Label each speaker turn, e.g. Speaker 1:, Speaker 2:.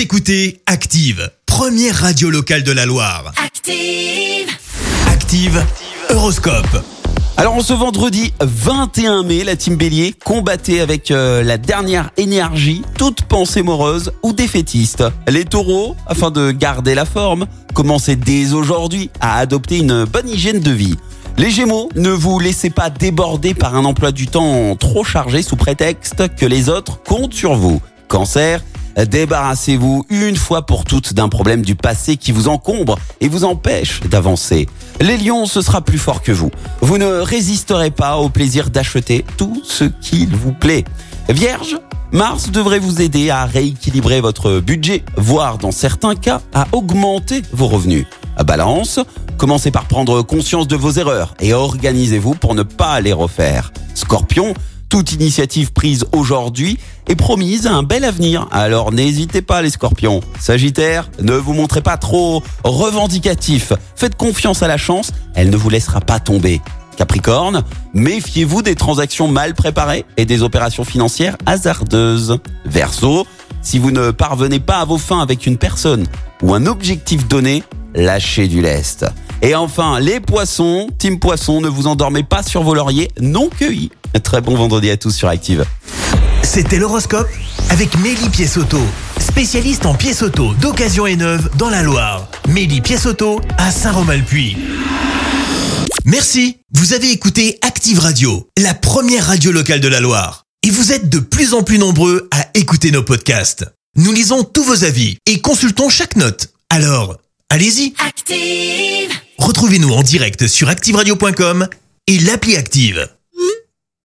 Speaker 1: Vous écoutez Active, première radio locale de la Loire.
Speaker 2: Active.
Speaker 1: Active, Horoscope.
Speaker 3: Alors en ce vendredi 21 mai, la team Bélier combattait avec euh, la dernière énergie toute pensée morose ou défaitiste. Les taureaux, afin de garder la forme, commencez dès aujourd'hui à adopter une bonne hygiène de vie. Les Gémeaux, ne vous laissez pas déborder par un emploi du temps trop chargé sous prétexte que les autres comptent sur vous. Cancer, débarrassez-vous une fois pour toutes d'un problème du passé qui vous encombre et vous empêche d'avancer. Les lions, ce sera plus fort que vous. Vous ne résisterez pas au plaisir d'acheter tout ce qu'il vous plaît. Vierge, Mars devrait vous aider à rééquilibrer votre budget, voire dans certains cas à augmenter vos revenus. Balance, commencez par prendre conscience de vos erreurs et organisez-vous pour ne pas les refaire. Scorpion, toute initiative prise aujourd'hui est promise à un bel avenir. Alors n'hésitez pas les scorpions. Sagittaire, ne vous montrez pas trop revendicatif. Faites confiance à la chance, elle ne vous laissera pas tomber. Capricorne, méfiez-vous des transactions mal préparées et des opérations financières hasardeuses. Verseau, si vous ne parvenez pas à vos fins avec une personne ou un objectif donné, lâchez du lest. Et enfin, les poissons, team poisson, ne vous endormez pas sur vos lauriers non cueillis. Très bon vendredi à tous sur Active.
Speaker 1: C'était l'horoscope avec Mélie Pièce-Auto, spécialiste en pièces auto d'occasion et neuve dans la Loire. Mélie Pièce-Auto à Saint-Romain-le-Puy. Merci, vous avez écouté Active Radio, la première radio locale de la Loire. Et vous êtes de plus en plus nombreux à écouter nos podcasts. Nous lisons tous vos avis et consultons chaque note. Alors, allez-y,
Speaker 2: Active.
Speaker 1: retrouvez-nous en direct sur activeradio.com et l'appli Active.